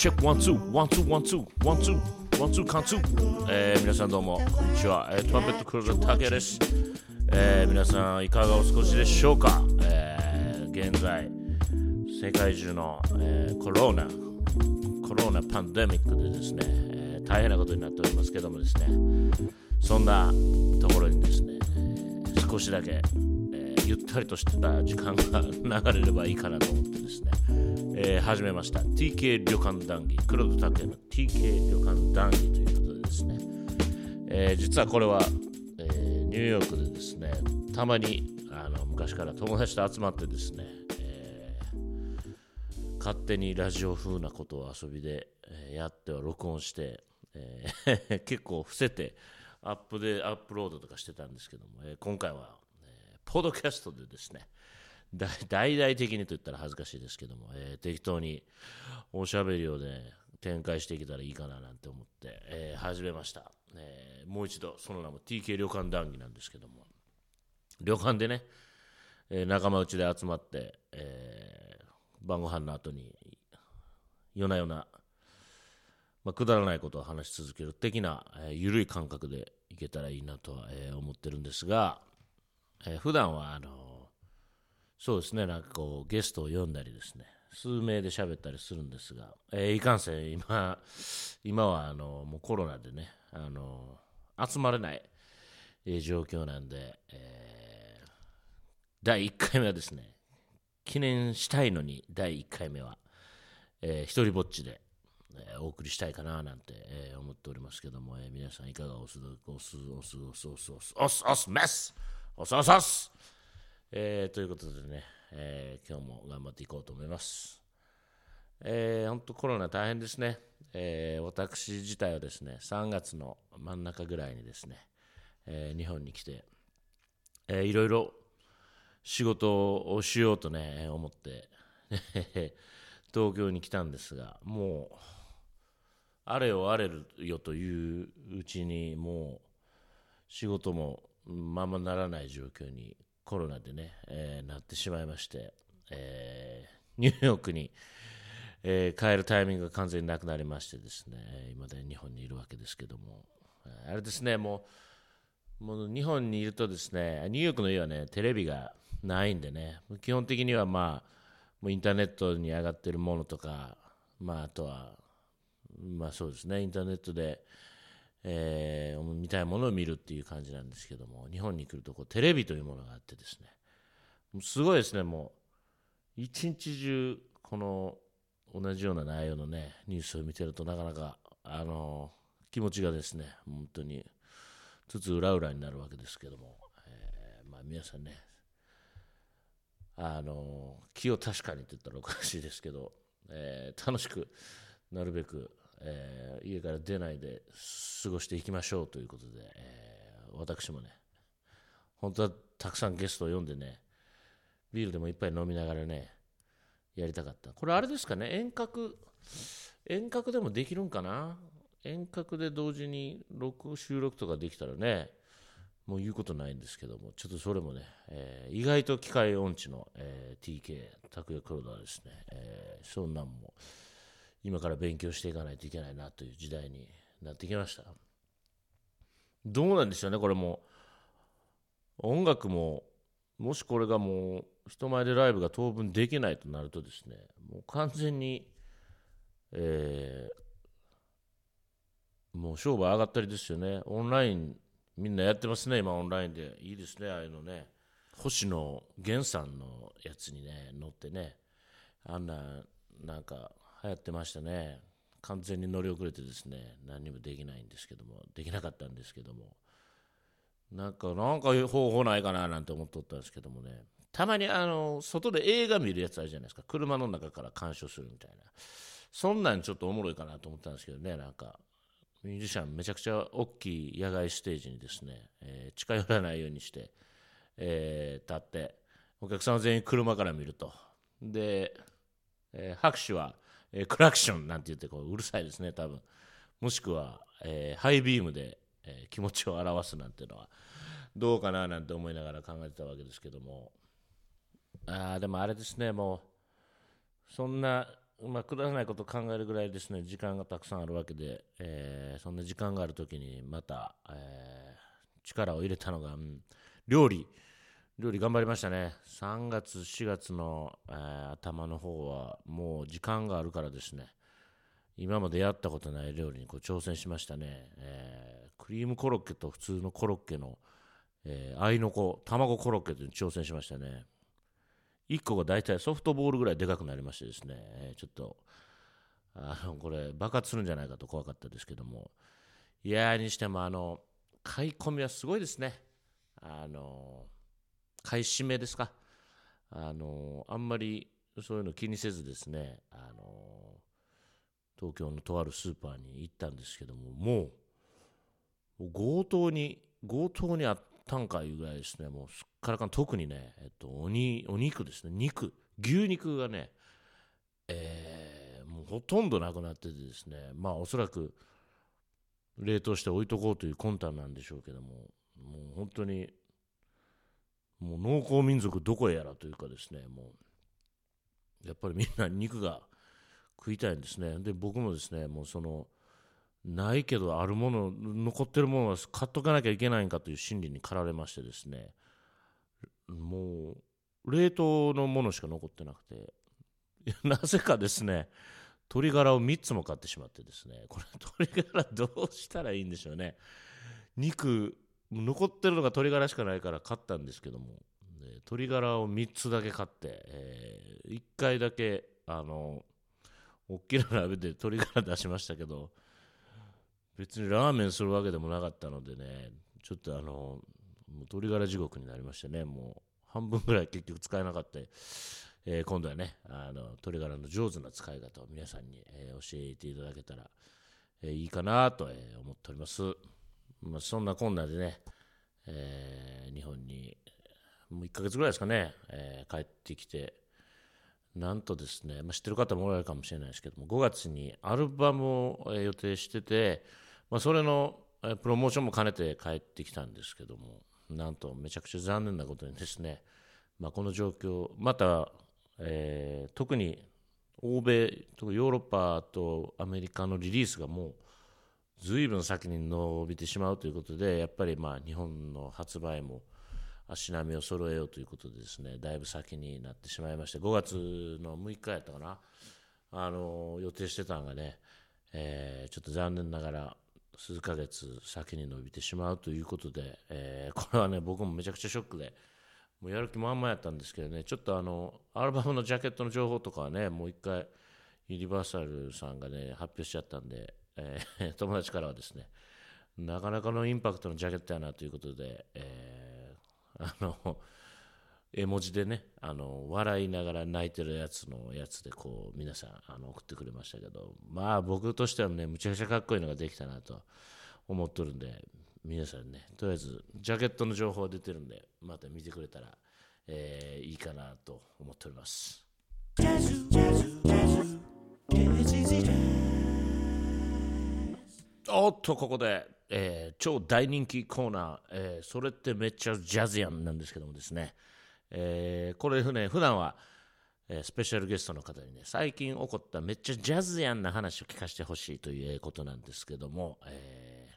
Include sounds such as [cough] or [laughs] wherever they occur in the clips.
Check one two one two one two one two one two one two、えー、皆さんどうもこんにちは、えー、トランペットクルーの竹です、えー、皆さんいかがお過ごしでしょうか、えー、現在世界中の、えー、コロナコロナパンデミックでですね、えー、大変なことになっておりますけどもですねそんなところにですね、少しだけ、ゆったりとしてた時間が流れればいいかなと思ってですね、えー、始めました。TK 旅館談義。黒田拓也の TK 旅館談義ということでですね、えー、実はこれは、えー、ニューヨークでですねたまにあの昔から友達と集まってですね、えー、勝手にラジオ風なことを遊びで、やっては録音して、えー、[laughs] 結構伏せてアップでアップロードとかしてたんですけども、えー、今回は、ポッドキャストでですね、大々的にと言ったら恥ずかしいですけども、えー、適当におしゃべりをね、展開していけたらいいかななんて思って、えー、始めました、えー、もう一度、その名も TK 旅館談義なんですけども、旅館でね、えー、仲間内で集まって、えー、晩ご飯の後に、夜な夜な、まあ、くだらないことを話し続ける的な、えー、緩い感覚でいけたらいいなとは、えー、思ってるんですが、えー、普段はあのそうですね、なんかこう、ゲストを呼んだりですね、数名で喋ったりするんですが、えー、いかんせん、今、今はあのもうコロナでね、あの集まれない、えー、状況なんで、えー、第1回目はですね、記念したいのに、第1回目は、えー、一人ぼっちで、お送りしたいかななんて、思っておりますけども、えー、皆さんいかがおすおすおすおすおすおすおすおすメスおすおすおおさすえー、ということでね、えー、今日も頑張っていこうと思います。えー、本当コロナ大変ですね。えー、私自体はですね、3月の真ん中ぐらいにですね、えー、日本に来て、えー、いろいろ仕事をしようとね、思って、[laughs] 東京に来たんですが、もう、あれよあれよといううちに、もう、仕事もままならない状況にコロナでね、えー、なってしまいまして、えー、ニューヨークに、えー、帰るタイミングが完全になくなりましてですね、今で日本にいるわけですけども、あれですね、もう、もう日本にいるとですね、ニューヨークの家はね、テレビがないんでね、基本的にはまあ、もうインターネットに上がってるものとか、まあ、あとは、まあそうですね、インターネットで、えー、見たいものを見るっていう感じなんですけども日本に来るとこうテレビというものがあってですねすごいですねもう一日中この同じような内容のねニュースを見てるとなかなかあの気持ちがですね本当につつ裏裏になるわけですけども、えー、まあ、皆さんねあの気を確かにって言ったらおかしいですけど、えー、楽しくなるべくえー、家から出ないで過ごしていきましょうということで、えー、私もね、本当はたくさんゲストを呼んでね、ビールでも一杯飲みながらね、やりたかった。これあれですかね、遠隔、遠隔でもできるんかな？遠隔で同時に録収録とかできたらね、もう言うことないんですけども、ちょっとそれもね、えー、意外と機械音痴の、えー、TK、拓也黒田ですね、えー、そんなんも、今から勉強していかないといけないなという時代になってきました。どうなんでしょうねこれも音楽ももしこれがもう人前でライブが当分できないとなるとですねもう完全に、えー、もう商売上がったりですよね。オンラインみんなやってますね今オンラインで。いいですねああいうのね。星野源さんのやつにね乗ってね。あんななんか流行ってましたね。完全に乗り遅れてですね何にもできないんですけどもできなかったんですけども。なんかなんか方法ないかななんて思っとったんですけどもね。たまにあの外で映画見るやつあるじゃないですか。車の中から鑑賞するみたいな。そんなんちょっとおもろいかなと思ったんですけどねなんか。ミュージシャンめちゃくちゃ大きい野外ステージにですね、えー、近寄らないようにして、えー、立ってお客さんは全員車から見ると。で、えー、拍手はえー、クラクションなんて言ってこううるさいですね多分もしくは、えー、ハイビームで、え、気持ちを表すなんていうのはどうかななんて思いながら考えてたわけですけどもあでもあれですねもうそんなまあ、くだらないことを考えるぐらいですね、時間がたくさんあるわけで、えー、そんな時間があるときに、また、えー、力を入れたのが、うん、料理。料理頑張りましたね。3月、4月の、えー、頭の方は、もう時間があるからですね、今までやったことない料理にこう挑戦しましたね。えー、クリームコロッケと普通のコロッケの、えー、合いの子、卵コロッケというに挑戦しましたね。1個が大体ソフトボールぐらいでかくなりましてですね、え、ちょっと、あの、これ爆発するんじゃないかと怖かったですけども、いやにしてもあの、買い込みはすごいですね。あの、買い占めですか？あの、あんまりそういうの気にせずですね、あの、東京のとあるスーパーに行ったんですけども、もう、強盗に、強盗にあったんかいうぐらいですね、もうすっからかん、特にね、えっと、おお肉ですね、肉、牛肉がね、えー、もうほとんどなくなっててですね、まあおそらく冷凍して置いとこうという魂胆なんでしょうけども、もう本当に、もう農耕民族どこへやらというかですね、もう、やっぱりみんな肉が食いたいんですね。で、僕もですね、もうその、ないけどあるもの、残ってるものは買っとかなきゃいけないんかという心理に駆られましてですね、もう、冷凍のものしか残ってなくて、[laughs] なぜかですね、鶏ガラを3つも買ってしまってですね、これ鶏ガラどうしたらいいんでしょうね。肉、残ってるのが鶏ガラしかないから買ったんですけども、鶏ガラを3つだけ買って、えー、1回だけ、あの、大きな鍋で鶏ガラ出しましたけど、別にラーメンするわけでもなかったのでね、ちょっとあの、鶏ガラ地獄になりましてね、もう半分ぐらい結局使えなかった、えー、今度はね、あの、鶏ガラの上手な使い方を皆さんに、えー、教えていただけたら、えー、いいかなと、え思っております。まあ、そんなこんなでね、え日本に、もう1ヶ月ぐらいですかね、え帰ってきて、なんとですね、まあ、知ってる方もおられるかもしれないですけども、5月にアルバムを予定してて、まあ、それのプロモーションも兼ねて帰ってきたんですけども、なんとめちゃくちゃ残念なことにですね、まあ、この状況、また、えー、特に欧米、特にヨーロッパとアメリカのリリースがもう、ずいぶん先に伸びてしまうということで、やっぱりまあ日本の発売も足並みを揃えようということでですね、だいぶ先になってしまいまして、5月の6日やったかな、あの予定してたのがね、えー、ちょっと残念ながら数ヶ月先に伸びてしまうということで、えー、これはね、僕もめちゃくちゃショックで、もうやる気満々やったんですけどね、ちょっとあの、アルバムのジャケットの情報とかはね、もう一回、ユニバーサルさんがね、発表しちゃったんで、えー、友達からはですね、なかなかのインパクトのジャケットやなということで、えー、あの、絵文字でね、あの、笑いながら泣いてるやつのやつで、こう、皆さん、あの、送ってくれましたけど、まあ、僕としてはね、むちゃくちゃかっこいいのができたなと思っとるんで、皆さんね、とりあえず、ジャケットの情報出てるんで、また見てくれたら、えー、いいかなと思っております。おっと、ここで、えー、超大人気コーナー、えー、それってめっちゃジャズやんなんですけどもですね、えー、これね、普段は、え、スペシャルゲストの方にね、最近起こっためっちゃジャズやんな話を聞かせてほしいということなんですけども、え、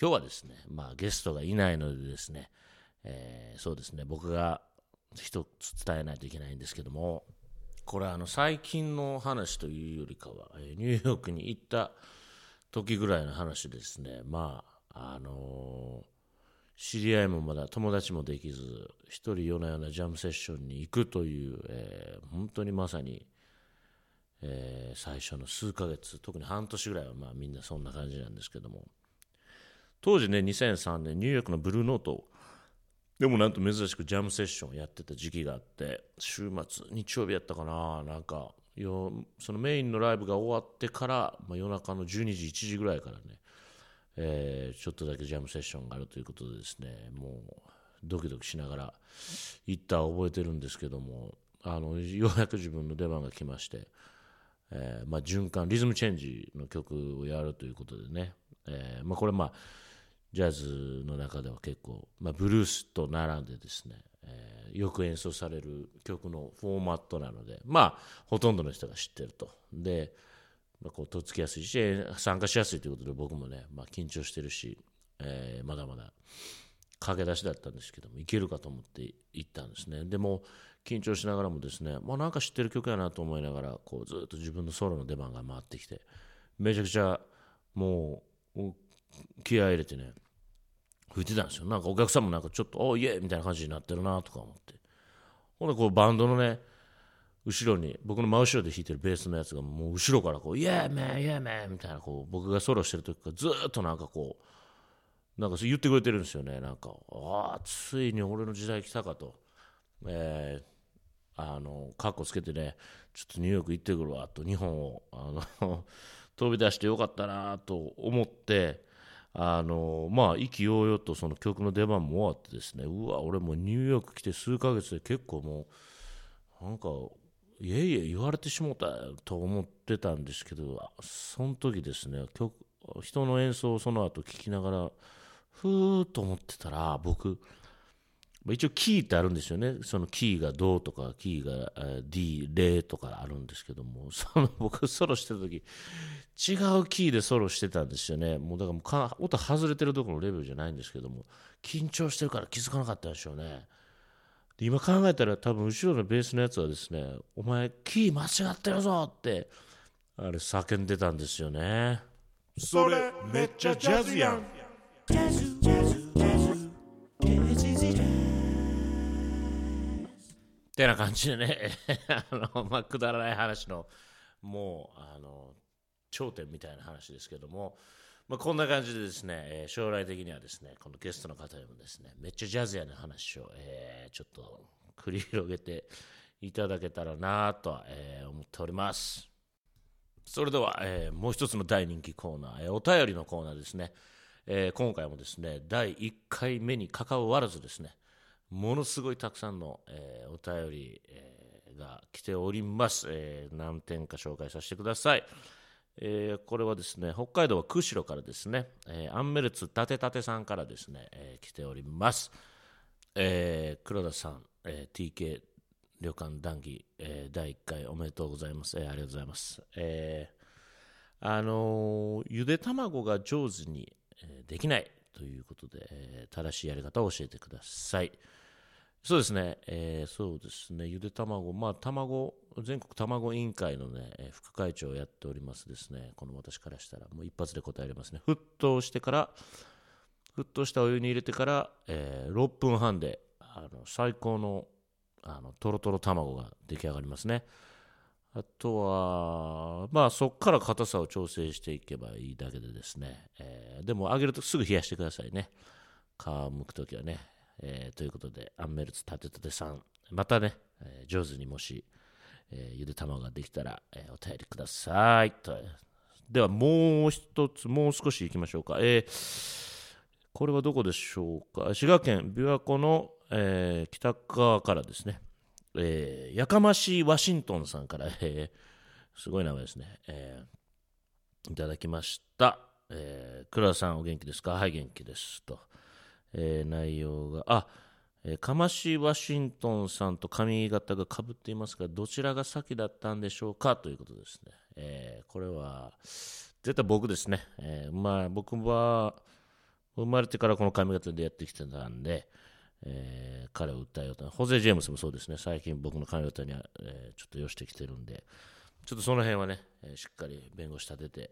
今日はですね、まあゲストがいないのでですね、え、そうですね、僕が一つ伝えないといけないんですけども、これあの最近の話というよりかは、えニューヨークに行った時ぐらいの話ですね、まあ、あのー知り合いもまだ友達もできず、一人夜な夜なジャムセッションに行くという、えー、本当にまさに、えー、最初の数ヶ月、特に半年ぐらいはまあみんなそんな感じなんですけども、当時ね、2003年、ニューヨークのブルーノートでもなんと珍しくジャムセッションやってた時期があって、週末、日曜日やったかな、なんか、そのメインのライブが終わってから、まあ、夜中の12時、1時ぐらいからね、えー、ちょっとだけジャムセッションがあるということでですね、もうドキドキしながら行った覚えてるんですけども、あのようやく自分の出番が来まして、えーまあ、循環、リズムチェンジの曲をやるということでね、えーまあ、これまあ、ジャズの中では結構、ま、ブルースと並んでですね、えーよく演奏される曲のフォーマットなのでまあほとんどの人が知ってると。で、まあ、こうとっつきやすいし参加しやすいということで僕もね、まあ、緊張してるし、えーまだまだ駆け出しだったんですけどもいけるかと思って行ったんですね。でも緊張しながらもですね、まあ、なんか知ってる曲やなと思いながらこうずっと自分のソロの出番が回ってきてめちゃくちゃもう気合い入れてね吹いてたんですよなんかお客さんもなんかちょっとおいえみたいな感じになってるなとか思ってほんでこうバンドのね後ろに僕の真後ろで弾いてるベースのやつがもう後ろからこう「イエーメンイエーメン」みたいなこう僕がソロしてる時からずっとなんかこうなんかそう言ってくれてるんですよねなんか「ああついに俺の時代来たか」と。えーあのカッコつけてねちょっとニューヨーク行ってくるわと日本をあの [laughs] 飛び出してよかったなと思ってあのまあ意気揚々とその曲の出番も終わってですねうわ俺もニューヨーク来て数ヶ月で結構もうなんかいえいえ言われてしもたと思ってたんですけどその時ですね曲人の演奏をその後聴きながらふーっと思ってたら僕一応キーってあるんですよね。そのキーがドとか、キーがあ D、レとかあるんですけども、[laughs] その僕ソロしてる時、違うキーでソロしてたんですよね。もうだからもうか音外れてるところのレベルじゃないんですけども、緊張してるから気づかなかったんでしょうね。で今考えたら多分後ろのベースのやつはですね、お前キー間違ってるぞって、あれ叫んでたんですよね。それめっちゃジャズやんてな感じでね、[laughs] あの、まあ、くだらない話の、もう、あの、頂点みたいな話ですけども、まあ、こんな感じでですね、えー将来的にはですね、このゲストの方にもですね、めっちゃジャズやな話を、えーちょっと繰り広げていただけたらなとは、えー思っております。それでは、えーもう一つの大人気コーナー、えーお便りのコーナーですね。えー今回もですね、第1回目に関わらずですね、ものすごいたくさんの、えーお便り、えーが来ております、えー何点か紹介させてください。えーこれはですね、北海道は釧路からですね、えーアンメルツたてたてさんからですね、えー来ております。えー黒田さん、えー TK 旅館談義、えー第1回おめでとうございます。えーありがとうございます。えーあのーゆで卵が上手に、えできないということで、えー正しいやり方を教えてください。そうですね、えーそうですね、ゆで卵、まあ、卵、全国卵委員会のね、え副会長をやっておりますですね、この私からしたら、もう一発で答えれますね。沸騰してから、沸騰したお湯に入れてから、えー6分半で、あの最高の、あの、とろとろ卵が出来上がりますね。あとは、まあ、そこから硬さを調整していけばいいだけでですね、えーでも揚げるとすぐ冷やしてくださいね。皮を剥くときはね。えーということで、アンメルツたてたてさん、またね、えー上手にもし、えゆで卵ができたら、えお便りください。とでは、もう一つ、もう少し行きましょうか。えこれはどこでしょうか？滋賀県琵琶湖の、え北側からですね、えーやかましいワシントンさんから、えーすごい名前ですね、えーいただきました。えー、倉田さんお元気ですか？はい、元気です。と。えー内容が、あ、えかましワシントンさんと髪型がかぶっていますが、どちらが先だったんでしょうか？ということですね。えこれは、絶対僕ですね。えまあ、僕は、生まれてからこの髪型でやってきてたんで、えー彼を訴えようと。ホゼ・ジェームスもそうですね。最近僕の髪型には、えーちょっと寄してきてるんで、ちょっとその辺はね、えーしっかり弁護士立てて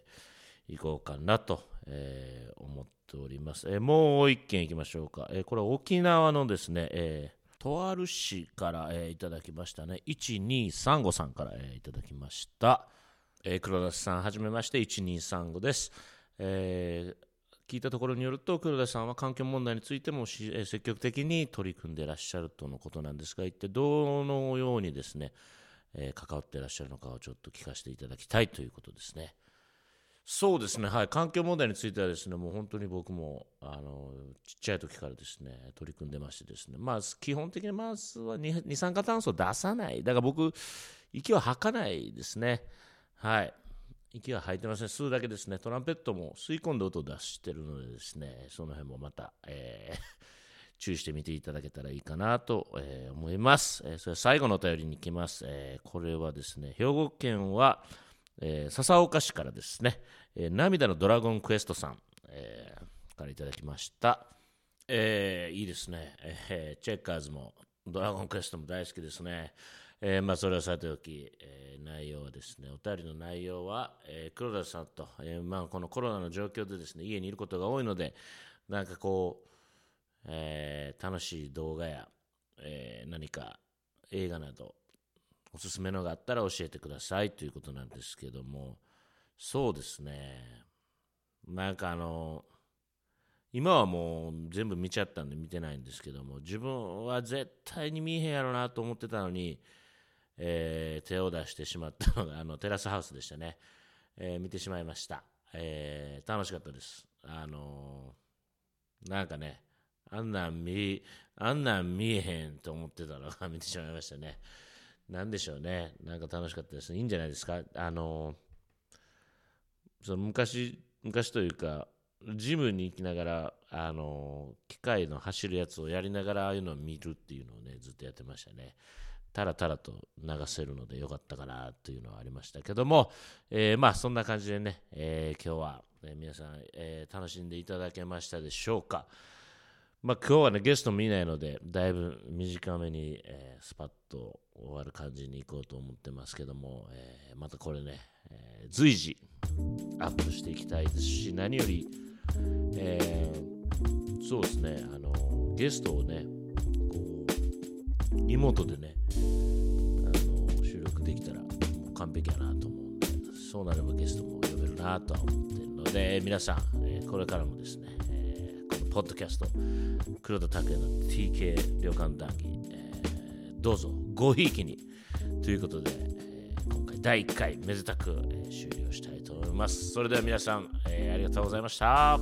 いこうかなと、えー思っております。えーもう一件いきましょうか。えーこれは沖縄のですね、えーとある市から、えーいただきましたね。1235さんから、えーいただきました。えー黒田さん、はじめまして、1235です。えー聞いたところによると黒田さんは環境問題についても積極的に取り組んでいらっしゃるとのことなんですが一体どのようにですね、えー関わっていらっしゃるのかをちょっと聞かせていただきたいということですね。そうですね、はい、環境問題についてはですねもう本当に僕もあのちっちゃい時からですね取り組んでましてですね、まあ、基本的にまずは二酸化炭素を出さない、だから僕、息は吐かないですね。はい。息は吐いてません、吸うだけですね、トランペットも吸い込んで音を出してるので、ですねその辺もまた、えー [laughs] 注意してみていただけたらいいかなと、えー、思います。えー、それ最後のお便りに行きます。えー、これはですね、兵庫県は、えー、笹岡市からですね、えー、涙のドラゴンクエストさん、えー、からいただきました。えー、いいですね、えー、チェッカーズもドラゴンクエストも大好きですね。えー、まあ、それはさておき、えー、内容はですね、お便りの内容は、えー、黒田さんと、えまあ、このコロナの状況でですね、家にいることが多いので、なんかこう、え、楽しい動画や、え、何か映画など、おすすめのがあったら教えてくださいということなんですけども、そうですね、なんかあの、今はもう全部見ちゃったんで見てないんですけども、自分は絶対に見えへんやろなと思ってたのに、えー、手を出してしまったのがあのテラスハウスでしたね、えー、見てしまいました、えー、楽しかったです。あのなんかねあんなん見あんなん見えへんと思ってたのが見てしまいましたね。なんでしょうね。なんか楽しかったです。いいんじゃないですか？あのその昔昔というかジムに行きながらあの機械の走るやつをやりながらああいうのを見るっていうのをねずっとやってましたね。たらたらと流せるのでよかったかなというのはありましたけども、えー、まあそんな感じでね、えー、今日は、え、皆さん、え楽しんでいただけましたでしょうか。まあ、今日はねゲスト見ないのでだいぶ短めに、えスパッと終わる感じにいこうと思ってますけども、えまたこれね、え随時アップしていきたいですし何より、えそうですねあのゲストをねリモートでねあの収録できたらもう完璧やなと思うんでそうなればゲストも呼べるなとは思ってるので皆さん、え、これからもですね、え、このポッドキャスト黒田拓也の TK 旅館談義、え、どうぞごひいきにということで、え、今回第1回めでたく、え、終了したいと思います。それでは皆さん、え、ありがとうございました。